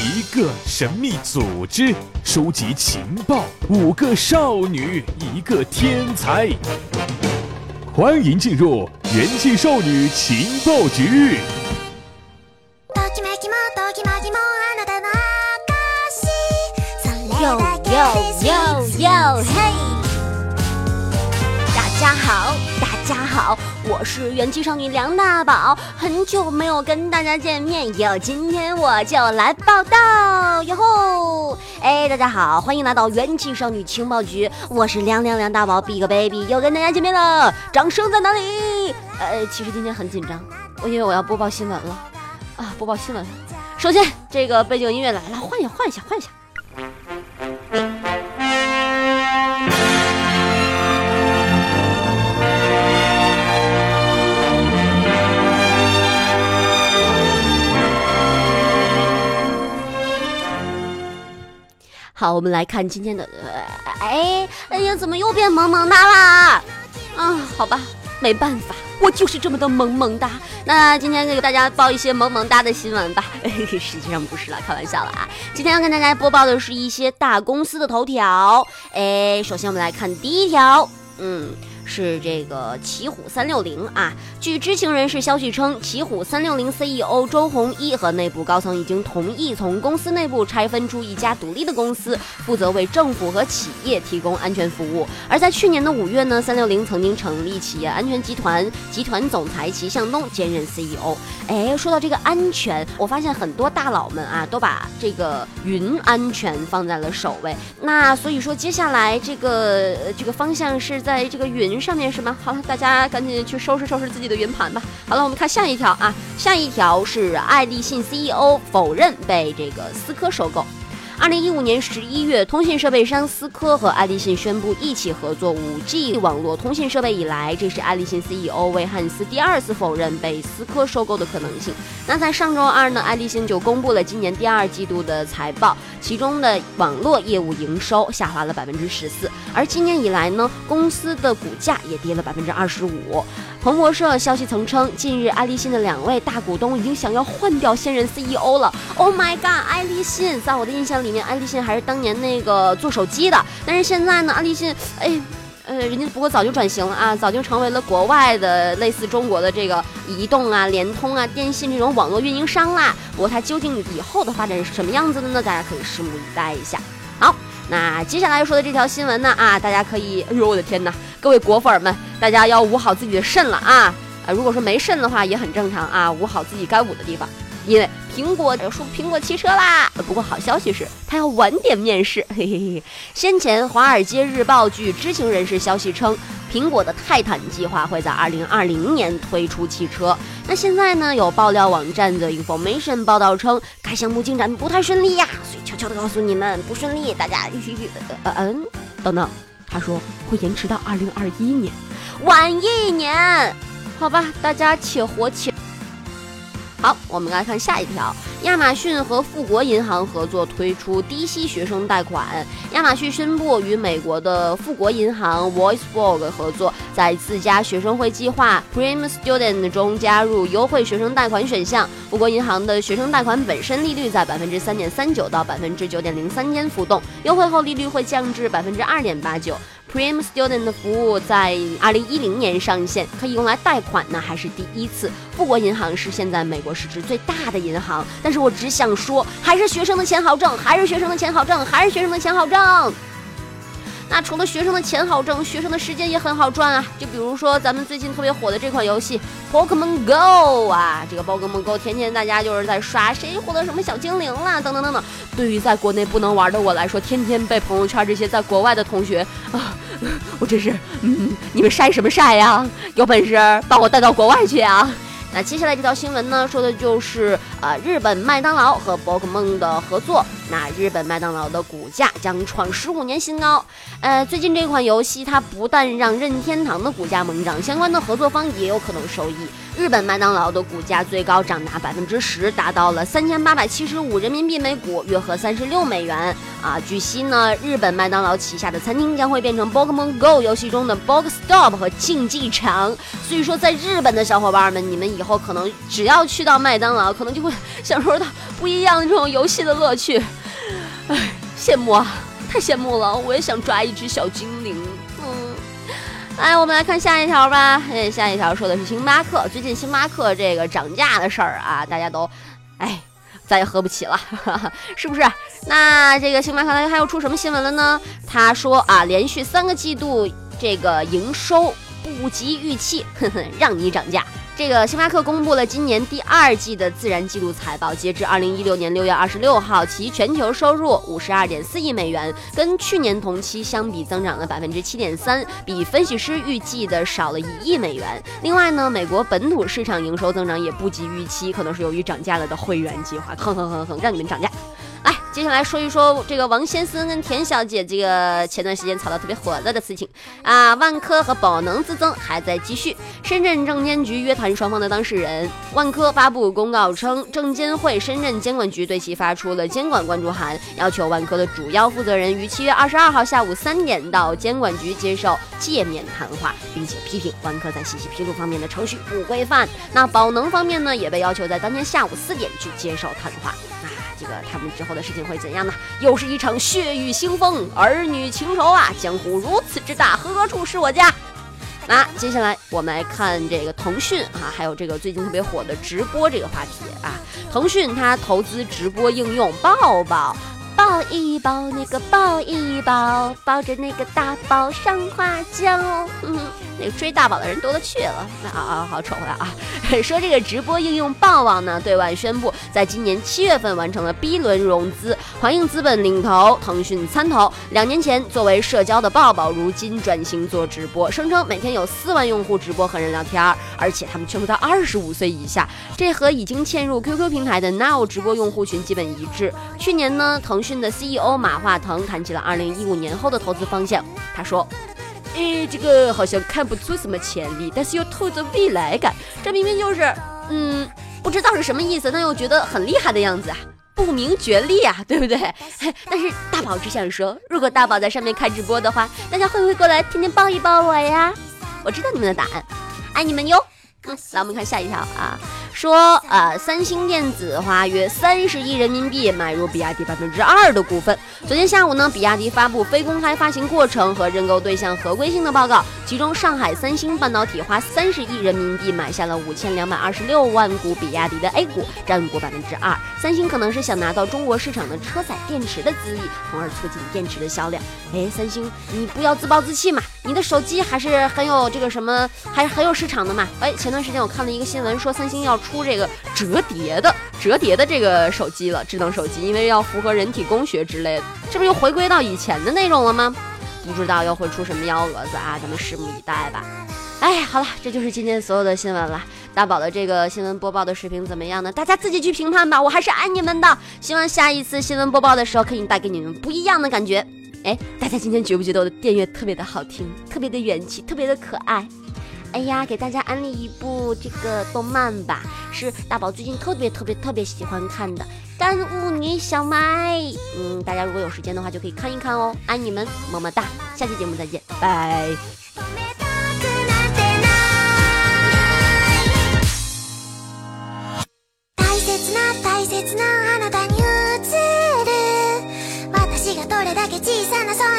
一个神秘组织，收集情报；五个少女，一个天才。欢迎进入元气少女情报局。哟哟哟哟嘿！大家好，大大家好，我是元气少女梁大宝，很久没有跟大家见面，哟，今天我就来报道哟吼！哎，大家好，欢迎来到元气少女情报局，我是梁梁梁大宝，Big Baby，又跟大家见面了，掌声在哪里？呃，其实今天很紧张，我因为我要播报新闻了啊，播报新闻。首先，这个背景音乐来了，换一下，换一下，换一下。好，我们来看今天的，哎，哎呀，怎么又变萌萌哒啦？啊，好吧，没办法，我就是这么的萌萌哒。那今天给大家报一些萌萌哒的新闻吧，实际上不是啦，开玩笑了啊。今天要跟大家播报的是一些大公司的头条。哎，首先我们来看第一条，嗯。是这个奇虎三六零啊。据知情人士消息称，奇虎三六零 CEO 周鸿祎和内部高层已经同意从公司内部拆分出一家独立的公司，负责为政府和企业提供安全服务。而在去年的五月呢，三六零曾经成立企业安全集团，集团总裁齐向东兼任 CEO。哎，说到这个安全，我发现很多大佬们啊，都把这个云安全放在了首位。那所以说，接下来这个这个方向是在这个云。上面是吗？好了，大家赶紧去收拾收拾自己的云盘吧。好了，我们看下一条啊，下一条是爱立信 CEO 否认被这个思科收购。二零一五年十一月，通信设备商思科和爱立信宣布一起合作五 G 网络通信设备以来，这是爱立信 CEO 魏汉斯第二次否认被思科收购的可能性。那在上周二呢，爱立信就公布了今年第二季度的财报，其中的网络业务营收下滑了百分之十四，而今年以来呢，公司的股价也跌了百分之二十五。彭博社消息曾称，近日爱立信的两位大股东已经想要换掉现任 CEO 了。Oh my god，爱立信，在我的印象里面，爱立信还是当年那个做手机的，但是现在呢，爱立信，哎，呃，人家不过早就转型了啊，早就成为了国外的类似中国的这个移动啊、联通啊、电信这种网络运营商啦。不过它究竟以后的发展是什么样子的呢？大家可以拭目以待一下。好。那接下来要说的这条新闻呢啊，大家可以，哎呦我的天哪，各位果粉们，大家要捂好自己的肾了啊啊！如果说没肾的话也很正常啊，捂好自己该捂的地方，因为苹果要出苹果汽车啦。不过好消息是，它要晚点面世，嘿嘿嘿。先前《华尔街日报》据知情人士消息称。苹果的泰坦计划会在二零二零年推出汽车。那现在呢？有爆料网站的 Information 报道称，该项目进展不太顺利呀，所以悄悄的告诉你们，不顺利，大家呃嗯等等，他说会延迟到二零二一年，晚一年，好吧，大家且活且。好，我们来看下一条。亚马逊和富国银行合作推出低息学生贷款。亚马逊宣布与美国的富国银行 Voiceborg 合作，在自家学生会计划 Prime Student 中加入优惠学生贷款选项。富国银行的学生贷款本身利率在百分之三点三九到百分之九点零三间浮动，优惠后利率会降至百分之二点八九。Prime Student 的服务在二零一零年上线，可以用来贷款呢，还是第一次？富国银行是现在美国市值最大的银行，但是我只想说，还是学生的钱好挣，还是学生的钱好挣，还是学生的钱好挣。那除了学生的钱好挣，学生的时间也很好赚啊！就比如说咱们最近特别火的这款游戏《Pokémon Go》啊，这个《Pokemon Go》天天大家就是在刷，谁获得什么小精灵啦，等等等等。对于在国内不能玩的我来说，天天被朋友圈这些在国外的同学啊，我真是，嗯，你们晒什么晒呀？有本事把我带到国外去啊！那接下来这条新闻呢，说的就是呃日本麦当劳和宝可梦的合作。那日本麦当劳的股价将创十五年新高。呃，最近这款游戏它不但让任天堂的股价猛涨，相关的合作方也有可能受益。日本麦当劳的股价最高涨达百分之十，达到了三千八百七十五人民币每股，约合三十六美元。啊，据悉呢，日本麦当劳旗下的餐厅将会变成《Pokemon Go》游戏中的 Box Stop 和竞技场。所以说，在日本的小伙伴们，你们以后可能只要去到麦当劳，可能就会 享受到不一样的这种游戏的乐趣。哎，羡慕啊，太羡慕了！我也想抓一只小精灵。嗯，哎，我们来看下一条吧。哎，下一条说的是星巴克，最近星巴克这个涨价的事儿啊，大家都，哎，再也喝不起了，是不是？那这个星巴克它又出什么新闻了呢？他说啊，连续三个季度这个营收不及预期，呵呵，让你涨价。这个星巴克公布了今年第二季的自然季度财报，截至二零一六年六月二十六号，其全球收入五十二点四亿美元，跟去年同期相比增长了百分之七点三，比分析师预计的少了一亿美元。另外呢，美国本土市场营收增长也不及预期，可能是由于涨价了的会员计划，哼哼哼哼，让你们涨价。接下来说一说这个王先生跟田小姐这个前段时间吵得特别火热的事情啊。万科和宝能之争还在继续。深圳证监局约谈双方的当事人，万科发布公告称，证监会深圳监管局对其发出了监管关注函，要求万科的主要负责人于七月二十二号下午三点到监管局接受界面谈话，并且批评万科在信息披露方面的程序不规范。那宝能方面呢，也被要求在当天下午四点去接受谈话。这个他们之后的事情会怎样呢？又是一场血雨腥风，儿女情仇啊！江湖如此之大，何处是我家？那接下来我们来看这个腾讯啊，还有这个最近特别火的直播这个话题啊。腾讯它投资直播应用抱抱。抱一抱那个抱一抱，抱着那个大宝上花轿。嗯，那个追大宝的人多了去了。那啊啊，好丑了啊！说这个直播应用抱抱呢，对外宣布，在今年七月份完成了 B 轮融资，华映资本领投，腾讯参投。两年前作为社交的抱抱，如今转型做直播，声称每天有四万用户直播和人聊天，而且他们全部到二十五岁以下，这和已经嵌入 QQ 平台的 Now 直播用户群基本一致。去年呢，腾讯。讯的 CEO 马化腾谈起了二零一五年后的投资方向。他说：“诶，这个好像看不出什么潜力，但是又透着未来感。这明明就是……嗯，不知道是什么意思，但又觉得很厉害的样子啊，不明觉厉啊，对不对？但是大宝只想说，如果大宝在上面开直播的话，大家会不会过来天天抱一抱我呀？我知道你们的答案，爱你们哟。来，我们看下一条啊。”说，呃，三星电子花约三十亿人民币买入比亚迪百分之二的股份。昨天下午呢，比亚迪发布非公开发行过程和认购对象合规性的报告，其中上海三星半导体花三十亿人民币买下了五千两百二十六万股比亚迪的 A 股，占股百分之二。三星可能是想拿到中国市场的车载电池的资历，从而促进电池的销量。哎，三星，你不要自暴自弃嘛，你的手机还是很有这个什么，还是很有市场的嘛。哎，前段时间我看了一个新闻，说三星要出出这个折叠的折叠的这个手机了，智能手机，因为要符合人体工学之类的，这不又回归到以前的那种了吗？不知道又会出什么幺蛾子啊，咱们拭目以待吧。哎，好了，这就是今天所有的新闻了。大宝的这个新闻播报的视频怎么样呢？大家自己去评判吧，我还是爱你们的。希望下一次新闻播报的时候，可以带给你们不一样的感觉。哎，大家今天觉不觉得我的电乐特别的好听，特别的元气，特别的可爱？哎呀，给大家安利一部这个动漫吧，是大宝最近特别特别特别喜欢看的《干物女小麦》。嗯，大家如果有时间的话，就可以看一看哦。爱你们，么么哒！下期节目再见，拜。大切なあなたに映る私がどれだけ小さな存在